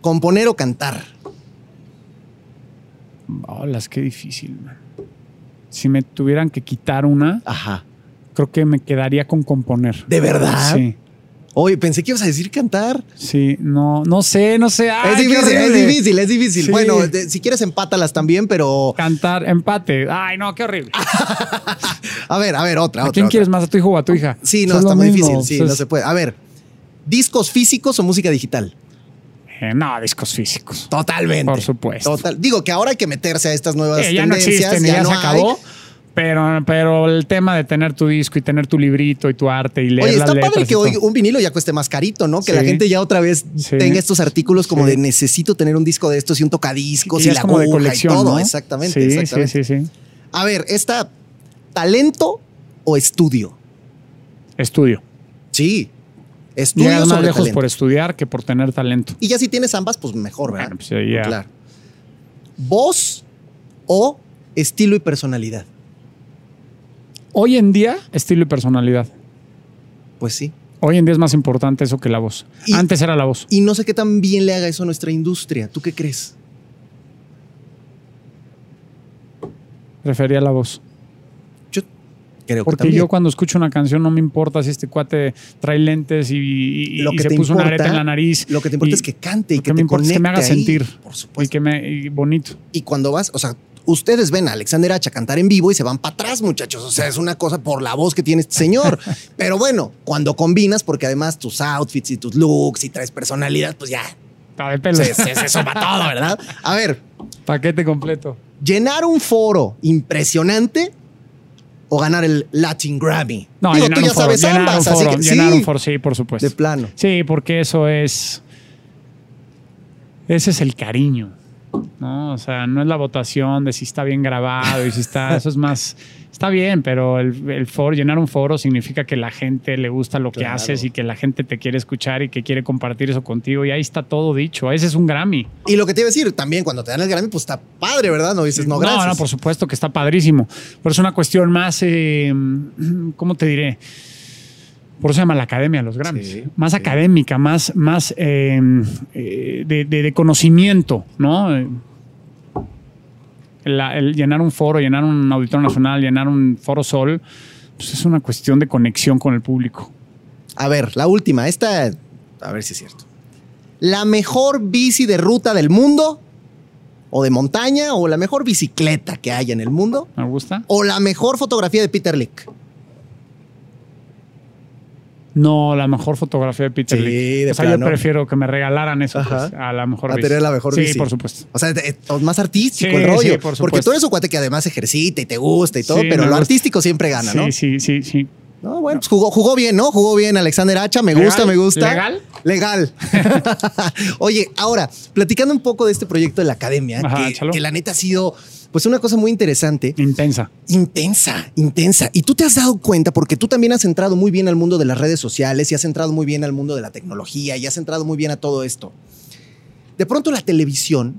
componer o cantar. Hola, qué difícil, man. Si me tuvieran que quitar una, Ajá. Creo que me quedaría con componer. ¿De verdad? Sí, Oye, pensé que ibas a decir cantar. sí, no, no sé, no sé. Ay, es difícil, es difícil, es difícil. Sí. Bueno, de- si quieres empátalas también, pero Cantar, empate. Ay, no, qué horrible. a ver, a ver, otra, ¿A otra. quién otra. quieres más, a tu hijo o a tu hija? Sí, no, es está muy mismo, difícil, sí, no se puede. A ver, ¿discos físicos o música digital? Eh, no, discos físicos. Totalmente. Por supuesto. Total. Digo que ahora hay que meterse a estas nuevas Eh, ya no tendencias. existen, ya, no se hay. Pero, pero el tema de tener tu disco y tener tu librito y tu arte y leer Oye, las está letras padre que hoy un vinilo ya cueste más carito, ¿no? Que Sí. la gente ya otra vez Sí. tenga estos artículos como Sí. de necesito tener un disco de estos y un tocadiscos Y la como de colección, y todo. ¿no? Exactamente, Sí, exactamente. sí, sí, sí. A ver, ¿esta talento o estudio? Estudio. Sí. Estudio Llegas más lejos talento. por estudiar que por tener talento. Y ya si tienes ambas, pues mejor, ¿verdad? Bueno, pues ya. Claro. ¿Voz o estilo y personalidad? Hoy en día, estilo y personalidad. Pues sí. Hoy en día es más importante eso que la voz. Y- Antes era la voz. Y no sé qué tan bien le haga eso a nuestra industria. ¿Tú qué crees? Prefería la voz. Yo creo que Porque también. yo cuando escucho una canción no me importa si este cuate trae lentes y, y- Lo y que se te puso una areta en la nariz. Lo que te importa Y es que cante y que, que me te importa es que me haga ahí. sentir. Por Y supuesto. que me y bonito. Y cuando vas, o sea, ustedes ven a Alexander Hacha cantar en vivo y se van para atrás, muchachos. O sea, es una cosa por la voz que tiene este señor. Pero bueno, cuando combinas, porque además tus outfits y tus looks y traes personalidad, pues ya Está de pelo. se, se, se suma todo, ¿verdad? A ver, Paquete completo. llenar un foro impresionante o ganar el Latin Grammy. No, Digo, llenar tú ya un foro, sabes llenar ambas, un así foro, que llenar sí, un foro, sí, por supuesto. de plano. Sí, porque eso es. ese es el cariño. ¿No? O sea, no es la votación de si está bien grabado y si está, eso es más, está bien, pero el, el foro, llenar un foro significa que la gente le gusta lo que haces y que la gente te quiere escuchar y que quiere compartir eso contigo y ahí está todo dicho. Ese es un Grammy. Y lo que te iba a decir, también cuando te dan el Grammy, pues está padre, ¿verdad? No dices, no, gracias. No, por supuesto que está padrísimo. Pero es una cuestión más, eh, ¿cómo te diré? Por eso se llama la academia los Grammys. Sí, más sí. académica, más, más eh, eh, de, de- de conocimiento, ¿no? La- el llenar un foro, llenar un auditorio nacional, llenar un foro sol, pues es una cuestión de conexión con el público. A ver, la última, esta, a ver si es cierto. La mejor bici de ruta del mundo, o de montaña, o la mejor bicicleta que haya en el mundo, ¿Me gusta? o la mejor fotografía de Peter Lick. No, la mejor fotografía de Peter Sí, Lee. de O sea, yo prefiero que me regalaran eso pues, a la mejor A bici. tener la mejor sí, bici. por supuesto. O sea, de- más artístico Sí, el rollo. sí, por porque supuesto. tú eres un cuate que además ejercita y te gusta y todo, Sí, pero lo artístico siempre gana, sí, ¿no? sí, sí, sí. No, bueno, pues jugó, jugó bien, ¿no? Jugó bien Alexander Hacha, me ¿Legal? gusta, me gusta. ¿Legal? Legal. Oye, ahora, platicando un poco de este proyecto de la academia, Ajá, que, échalo. que la neta ha sido pues una cosa muy interesante, Intensa. intensa, intensa. Y tú te has dado cuenta porque tú también has entrado muy bien al mundo de las redes sociales y has entrado muy bien al mundo de la tecnología y has entrado muy bien a todo esto. De pronto la televisión,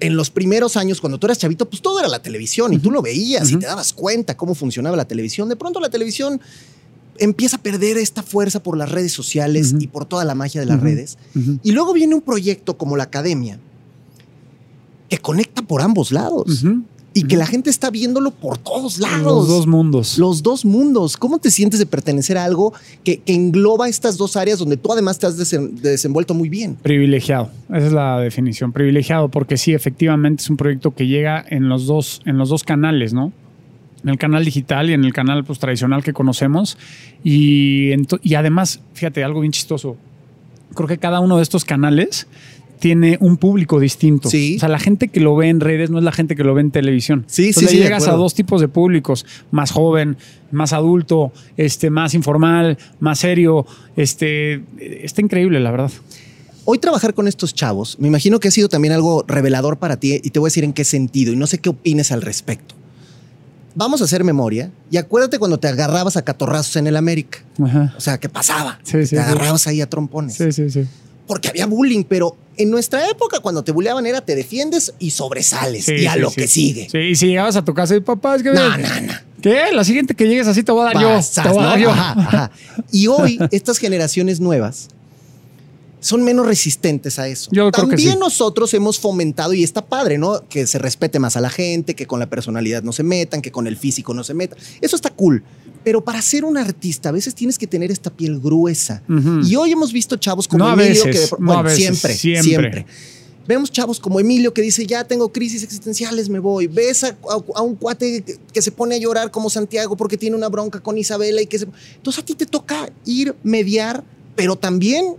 en los primeros años, cuando tú eras chavito, pues todo era la televisión y tú lo veías y te dabas cuenta cómo funcionaba la televisión. De pronto la televisión empieza a perder esta fuerza por las redes sociales y por toda la magia de las redes. Y luego viene un proyecto como la academia que conecta por ambos lados y que la gente está viéndolo por todos lados. Los dos mundos. Los dos mundos. ¿Cómo te sientes de pertenecer a algo que, que engloba estas dos áreas donde tú además te has desen- desenvuelto muy bien? Privilegiado, esa es la definición, privilegiado, porque sí, efectivamente es un proyecto que llega en los dos, en los dos canales, ¿no? En el canal digital y en el canal pues, tradicional que conocemos. Y además, fíjate, algo bien chistoso. Creo que cada uno de estos canales tiene un público distinto. Sí. O sea, la gente que lo ve en redes no es la gente que lo ve en televisión. Sí, Entonces sí, le sí, llegas a dos tipos de públicos, más joven, más adulto, este, más informal, más serio. Este, está increíble, la verdad. Hoy trabajar con estos chavos, me imagino que ha sido también algo revelador para ti y te voy a decir en qué sentido y no sé qué opines al respecto. Vamos a hacer memoria y acuérdate cuando te agarrabas a catorrazos en el América. Ajá. O sea, ¿qué pasaba? Sí, sí, te agarrabas ahí a trompones. Sí, sí, sí. Porque había bullying, pero en nuestra época cuando te bulleaban era te defiendes y sobresales Sí, y a sí, lo sí. que sigue. Sí, y si llegabas a tu casa y papá, es que. No, no, no. ¿Qué? La siguiente que llegues así te voy a dar yo. Pasas, Te voy a dar ¿no? yo. Ajá, ajá. Y hoy estas generaciones nuevas son menos resistentes a eso. Yo creo que También sí. nosotros hemos fomentado, y está padre, ¿no? Que se respete más a la gente, que con la personalidad no se metan, que con el físico no se metan. Eso está cool. Pero para ser un artista, a veces tienes que tener esta piel gruesa. Y hoy hemos visto chavos como No Emilio, veces, que no veces, siempre, siempre, siempre. Vemos chavos como Emilio que dice, ya tengo crisis existenciales, me voy. Ves a, a- a un cuate que, que se pone a llorar como Santiago porque tiene una bronca con Isabela y que se... Entonces a ti te toca ir, mediar, pero también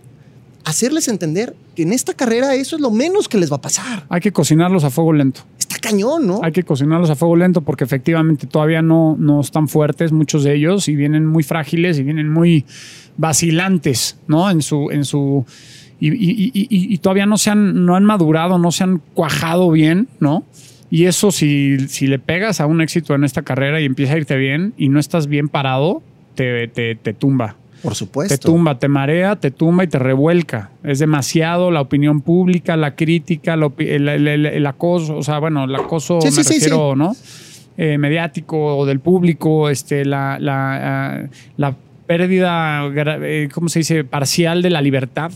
hacerles entender que en esta carrera eso es lo menos que les va a pasar. Hay que cocinarlos a fuego lento. Está cañón, ¿no? Hay que cocinarlos a fuego lento porque efectivamente todavía no, no están fuertes muchos de ellos y vienen muy frágiles y vienen muy vacilantes, ¿no? En su. En su y, y- y- y- y todavía no se han, no han madurado, no se han cuajado bien, ¿no? Y eso, si, si le pegas a un éxito en esta carrera y empieza a irte bien y no estás bien parado, te, te, te tumba. Por supuesto. Te tumba, te marea, te tumba y te revuelca. Es demasiado la opinión pública, la crítica, la opi- el, el- el- el acoso, o sea, bueno, el acoso Sí, me sí, sí, refiero, ¿no? Eh, mediático o del público, este, la, la, ah, la pérdida, eh, ¿cómo se dice? Parcial de la libertad.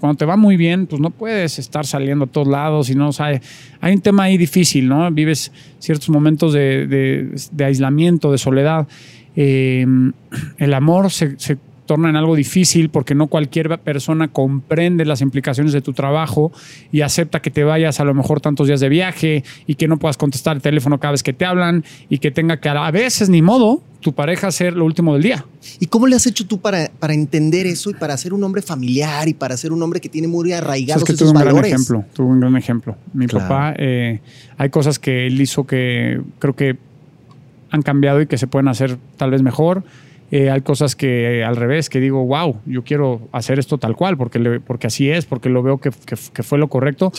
Cuando te va muy bien, pues no puedes estar saliendo a todos lados y no, o sea, hay un tema ahí difícil, ¿no? Vives ciertos momentos de, de- de aislamiento, de soledad. Eh, el amor se, se torna en algo difícil porque no cualquier persona comprende las implicaciones de tu trabajo y acepta que te vayas a lo mejor tantos días de viaje y que no puedas contestar el teléfono cada vez que te hablan y que tenga que a veces ni modo tu pareja ser lo último del día. ¿Y cómo le has hecho tú para, para entender eso y para ser un hombre familiar y para ser un hombre que tiene muy arraigados es que esos tuve un gran valores? ejemplo, tuve un gran ejemplo. Mi Claro. papá, eh, hay cosas que él hizo que creo que han cambiado y que se pueden hacer tal vez mejor. Eh, hay cosas que al revés, que digo, wow, yo quiero hacer esto tal cual, porque, le- porque así es, porque lo veo que, que- que fue lo correcto.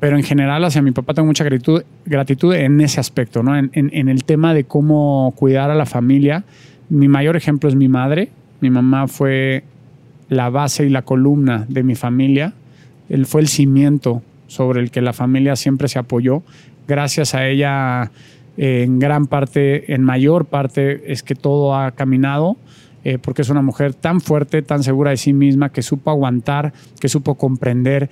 Pero en general hacia mi papá tengo mucha gratitud, gratitud en ese aspecto, ¿no? En, en- en el tema de cómo cuidar a la familia. Mi mayor ejemplo es mi madre. Mi mamá fue la base y la columna de mi familia. Él fue el cimiento sobre el que la familia siempre se apoyó. Gracias a ella, eh, en gran parte, en mayor parte, es que todo ha caminado, eh, porque es una mujer tan fuerte, tan segura de sí misma, que supo aguantar, que supo comprender,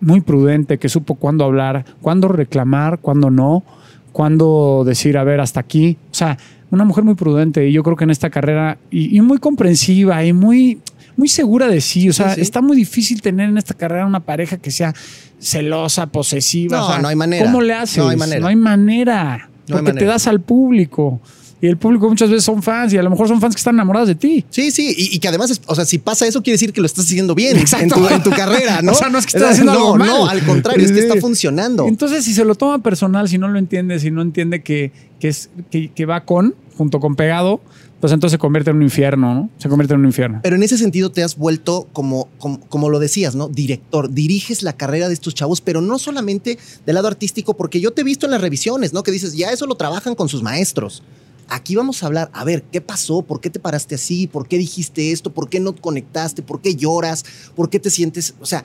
muy prudente, que supo cuándo hablar, cuándo reclamar, cuándo no, cuándo decir, a ver, hasta aquí. O sea, una mujer muy prudente y yo creo que en esta carrera, y, y muy comprensiva y muy, muy segura de sí. O sea, sí. está muy difícil tener en esta carrera una pareja que sea celosa, posesiva. No, o sea, no hay manera. ¿Cómo le haces? No hay manera. No hay manera. No porque te das al público. Y el público muchas veces son fans y a lo mejor son fans que están enamorados de ti. Sí, sí, y, y que además, es- o sea, si pasa eso, quiere decir que lo estás haciendo bien en tu, en tu carrera, ¿no? O sea, no es que estés haciendo no, algo mal. No, al contrario, es que está funcionando. Entonces, si se lo toma personal, si no lo entiende, si no entiende que, que es, que, que va con, junto con pegado, pues entonces se convierte en un infierno, ¿no? Se convierte en un infierno. Pero en ese sentido te has vuelto como, como, como lo decías, ¿no? Director, diriges la carrera de estos chavos, pero no solamente del lado artístico, porque yo te he visto en las revisiones, ¿no? Que dices, ya eso lo trabajan con sus maestros. Aquí vamos a hablar, a ver, ¿qué pasó? ¿Por qué te paraste así? ¿Por qué dijiste esto? ¿Por qué no conectaste? ¿Por qué lloras? ¿Por qué te sientes? O sea,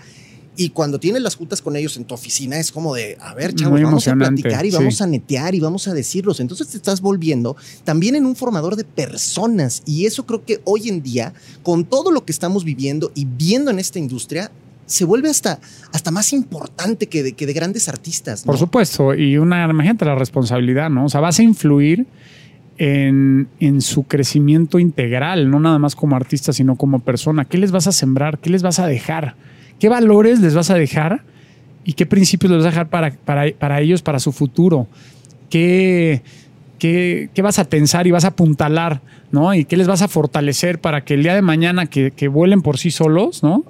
y cuando tienes las juntas con ellos en tu oficina es como de, a ver, chavos, Muy vamos a platicar y sí. vamos a netear y vamos a decirlos. Entonces te estás volviendo también en un formador de personas y eso creo que hoy en día, con todo lo que estamos viviendo y viendo en esta industria, se vuelve hasta, hasta más importante que de, que de grandes artistas. ¿no? Por supuesto, y una, imagínate la responsabilidad, ¿no? O sea, vas a influir en, en su crecimiento integral, no nada más como artista, sino como persona. ¿Qué les vas a sembrar? ¿Qué les vas a dejar? ¿Qué valores les vas a dejar? ¿Y qué principios les vas a dejar para, para, para ellos, para su futuro? ¿Qué, qué, qué vas a tensar y vas a apuntalar? ¿no? ¿Y qué les vas a fortalecer para que el día de mañana que, que vuelen por sí solos, ¿no?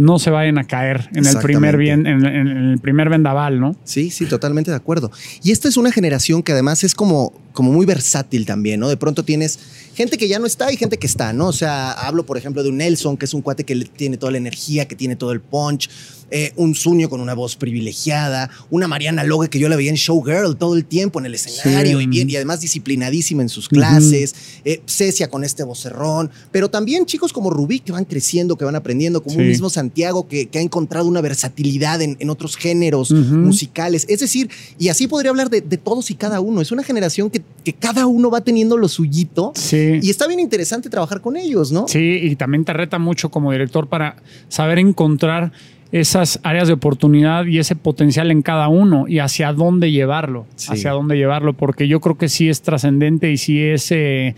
No se vayan a caer en el primer bien, en, en el primer vendaval, ¿no? Sí, sí, totalmente de acuerdo. Y esta es una generación que además es como, como muy versátil también, ¿no? De pronto tienes gente que ya no está y gente que está, ¿no? O sea, hablo, por ejemplo, de un Nelson, que es un cuate que tiene toda la energía, que tiene todo el punch, eh, un Suño con una voz privilegiada, una Mariana Logue que yo la veía en Showgirl todo el tiempo en el escenario Sí. y bien, y además disciplinadísima en sus clases, eh, Cecia con este vocerrón, pero también chicos como Rubí que van creciendo, que van aprendiendo, como un mismo Santiago que, que ha encontrado una versatilidad en, en otros géneros musicales. Es decir, y así podría hablar de, de todos y cada uno. Es una generación que, que cada uno va teniendo lo suyito. Sí. Y está bien interesante trabajar con ellos, ¿no? Sí, y también te reta mucho como director para saber encontrar esas áreas de oportunidad y ese potencial en cada uno y hacia dónde llevarlo, Sí. hacia dónde llevarlo, porque yo creo que sí es trascendente y sí es, eh,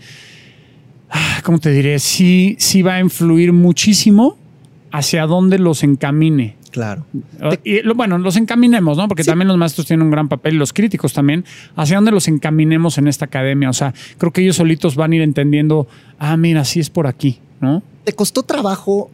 ah, ¿cómo te diré? Sí, sí va a influir muchísimo hacia dónde los encamine. Claro. Y, bueno, los encaminemos, ¿no? Porque también los maestros tienen un gran papel y los críticos también, hacia dónde los encaminemos en esta academia. O sea, creo que ellos solitos van a ir entendiendo, ah, mira, sí es por aquí, ¿no? ¿Te costó trabajo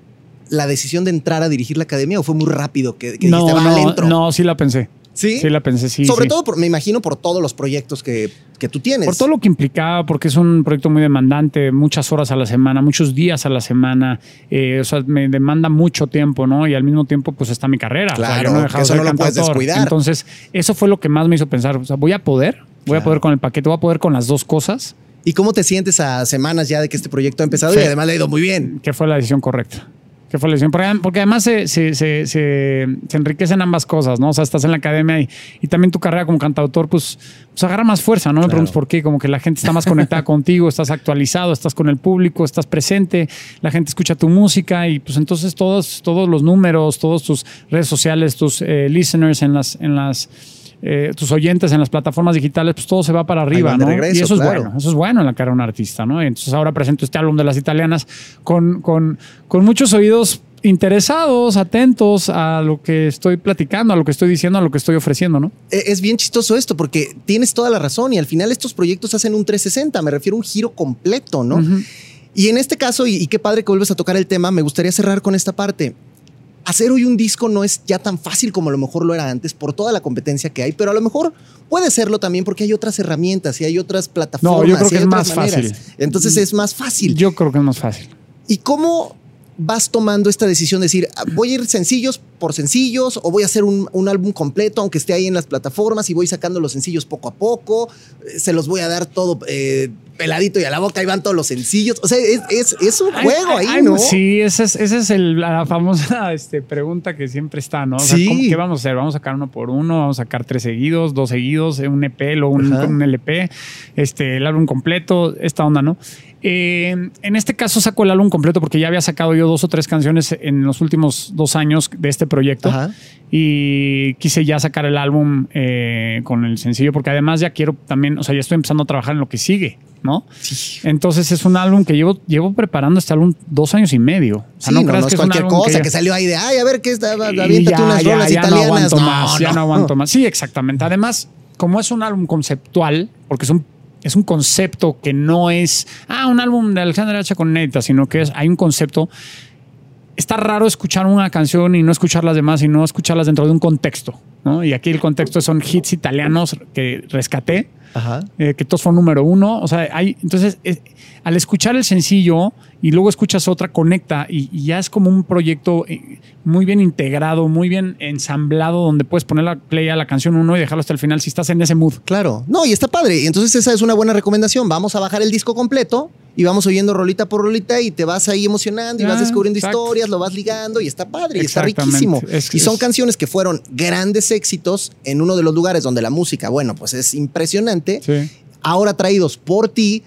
la decisión de entrar a dirigir la academia o fue muy rápido que, que no, dijiste, "Va, le no, entro"? no, sí la pensé. ¿Sí? Sí la pensé, sí. Sobre sí. todo, por- me imagino, por todos los proyectos que, que tú tienes. Por todo lo que implicaba, porque es un proyecto muy demandante, muchas horas a la semana, muchos días a la semana, eh, o sea, me demanda mucho tiempo, ¿no? Y al mismo tiempo, pues está mi carrera. O sea, Claro, yo no he dejado eso no lo puedes descuidar. Entonces, eso fue lo que más me hizo pensar, o sea, voy a poder, voy a poder con el paquete, voy a poder con las dos cosas, ¿Y cómo te sientes a semanas ya de que este proyecto ha empezado Sí. y además le ha ido muy bien? que fue la decisión correcta. Que fue la decisión. Porque, además se, se, se, se- se enriquecen ambas cosas, ¿no? O sea, estás en la academia y, y también tu carrera como cantautor, pues, pues agarra más fuerza, ¿no? Me Claro. preguntas por qué. Como que la gente está más conectada contigo, estás actualizado, estás con el público, estás presente, la gente escucha tu música y pues entonces todos, todos los números, todos tus redes sociales, tus eh, listeners en las, en las eh, tus oyentes en las plataformas digitales, pues todo se va para arriba, ¿no? regreso, y eso es bueno, eso es bueno en la carrera de un artista, ¿no? Y entonces ahora presento este álbum de las italianas con, con, con muchos oídos interesados, atentos a lo que estoy platicando, a lo que estoy diciendo, a lo que estoy ofreciendo, ¿no? Eh, Es bien chistoso esto porque tienes toda la razón y al final estos proyectos hacen un 360, me refiero a un giro completo, ¿no? Y en este caso, y, y qué padre que vuelves a tocar el tema, me gustaría cerrar con esta parte. Hacer hoy un disco no es ya tan fácil como a lo mejor lo era antes por toda la competencia que hay, pero a lo mejor puede serlo también porque hay otras herramientas y hay otras plataformas. No, yo creo que es más maneras. fácil. Entonces es más fácil. Yo creo que es más fácil. ¿Y cómo vas tomando esta decisión de decir, ah, voy a ir sencillos por sencillos o voy a hacer un, un álbum completo aunque esté ahí en las plataformas y voy sacando los sencillos poco a poco? Eh, Se los voy a dar todo eh, peladito y a la boca, ahí van todos los sencillos. O sea, es, es- es un juego ay, ahí, ay, ¿no? Sí, esa es, esa es el- la famosa este, pregunta que siempre está, ¿no? O sea, Sí. ¿cómo- ¿qué vamos a hacer? ¿Vamos a sacar uno por uno? ¿Vamos a sacar tres seguidos, dos seguidos, un EP, luego un, un LP, este, el álbum completo, esta onda, ¿no? Eh, en este caso saco el álbum completo porque ya había sacado yo dos o tres canciones en los últimos dos años de este proyecto Ajá. y quise ya sacar el álbum eh, con el sencillo porque además ya quiero también, o sea, ya estoy empezando a trabajar en lo que sigue, ¿no? Sí. Entonces es un álbum que llevo, llevo preparando este álbum dos años y medio. O sea, Sí, no, no, creas es que un cualquier cosa que, ya- salió ahí de, ay, a ver qué está, aviéntate unas ya, rolas ya italianas. No aguanto más, ya no aguanto más. Sí, exactamente. Además, como es un álbum conceptual, porque es un, es un concepto que no es, ah, un álbum de Alexander Hacha con neta, sino que es, hay un concepto. Está raro escuchar una canción y no escuchar las demás y no escucharlas dentro de un contexto. ¿no? Y aquí el contexto son hits italianos que rescaté Ajá. eh, que todos fueron número uno. O sea, hay, entonces, al escuchar el sencillo y luego escuchas otra, conecta y, y ya es como un proyecto eh, muy bien integrado, muy bien ensamblado, donde puedes poner la play a la canción uno y dejarlo hasta el final si estás en ese mood. Claro, no, y está padre. Y entonces esa es una buena recomendación. Vamos a bajar el disco completo y vamos oyendo rolita por rolita y te vas ahí emocionando y vas Ah, descubriendo historias, lo vas ligando y está padre y está riquísimo. Es- y son es- canciones que fueron grandes éxitos en uno de los lugares donde la música, bueno, pues es impresionante. Sí. Ahora traídos por ti,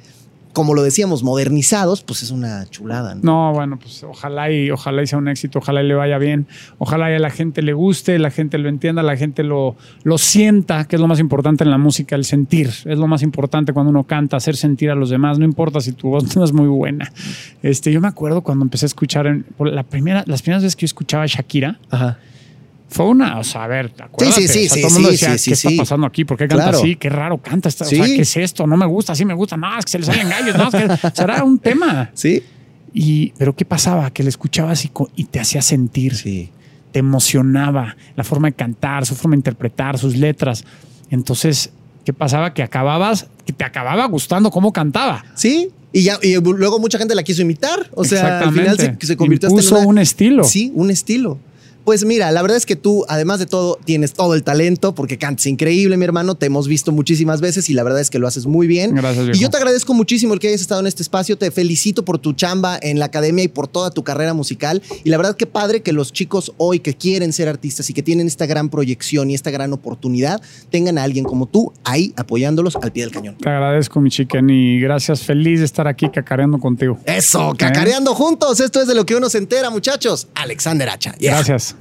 como lo decíamos, modernizados, pues es una chulada. ¿no? No, bueno, pues ojalá y ojalá y sea un éxito, ojalá y le vaya bien, ojalá y a la gente le guste, la gente lo entienda, la gente lo, lo sienta, que es lo más importante en la música, el sentir, es lo más importante cuando uno canta, hacer sentir a los demás, no importa si tu voz no es muy buena. Este, yo me acuerdo cuando empecé a escuchar, en- por la primera, las primeras veces que yo escuchaba a Shakira, Ajá. Fue una, o sea, a ver, acuérdate, sí, sí, o sea, sí, todo el mundo sí, decía, sí, ¿qué sí, está sí. pasando aquí? ¿Por qué canta Claro. así? Qué raro canta, esta, Sí. o sea, ¿qué es esto? No me gusta, sí me gusta, no, es que se le salen gallos, no, es que será un tema. Sí. Y, pero ¿qué pasaba? Que le escuchabas y, y te hacía sentir, Sí. te emocionaba la forma de cantar, su forma de interpretar, sus letras. Entonces, ¿qué pasaba? Que acababas, que te acababa gustando cómo cantaba. Sí. Y, ya, y luego mucha gente la quiso imitar. O sea, al final se, se convirtió hasta en Impuso una- un estilo. Sí, un estilo. Pues mira, la verdad es que tú, además de todo, tienes todo el talento porque cantas increíble, mi hermano. Te hemos visto muchísimas veces y la verdad es que lo haces muy bien. Gracias, Y viejo. yo te agradezco muchísimo el que hayas estado en este espacio. Te felicito por tu chamba en la academia y por toda tu carrera musical. Y la verdad que padre que los chicos hoy que quieren ser artistas y que tienen esta gran proyección y esta gran oportunidad tengan a alguien como tú ahí apoyándolos al pie del cañón. Te agradezco, mi chicken, y gracias. Feliz de estar aquí cacareando contigo. Eso, cacareando juntos. Esto es de lo que uno se entera, muchachos. Alexander Hacha. Yeah. Gracias.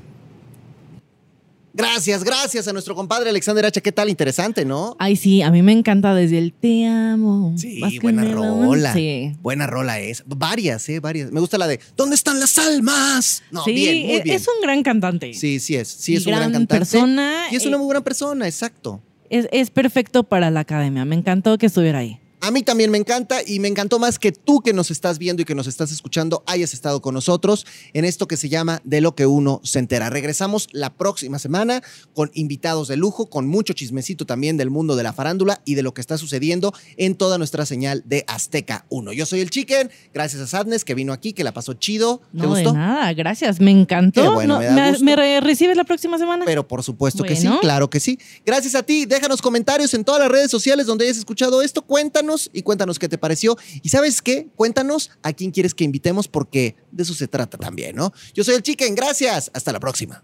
Gracias, gracias a nuestro compadre Alexander Hacha. ¿Qué tal? Interesante, ¿no? Ay, sí, a mí me encanta desde el te amo. Sí, buena rola. Sí. Buena rola es. Varias, ¿eh? Varias. Me gusta la de ¿Dónde están las almas? No, Sí, bien, muy es- bien. es un gran cantante. Sí, sí es. Sí es un gran gran cantante. persona, Y es una eh, muy buena persona, exacto. Es, es perfecto para la academia. Me encantó que estuviera ahí. A mí también me encanta y me encantó más que tú que nos estás viendo y que nos estás escuchando hayas estado con nosotros en esto que se llama De lo que uno se entera. Regresamos la próxima semana con invitados de lujo, con mucho chismecito también del mundo de la farándula y de lo que está sucediendo en toda nuestra señal de Azteca 1. Yo soy el Chicken, gracias a Sadness que vino aquí, que la pasó chido. ¿Te No, de gustó? nada, gracias. Me encantó. Qué bueno, No, me da gusto. me re- recibes la próxima semana? Pero por supuesto que sí, claro que sí. Gracias a ti. Déjanos comentarios en todas las redes sociales donde hayas escuchado esto. Cuéntanos y cuéntanos qué te pareció. Y sabes qué, cuéntanos a quién quieres que invitemos porque de eso se trata también, ¿no? Yo soy el Chicken, gracias, hasta la próxima.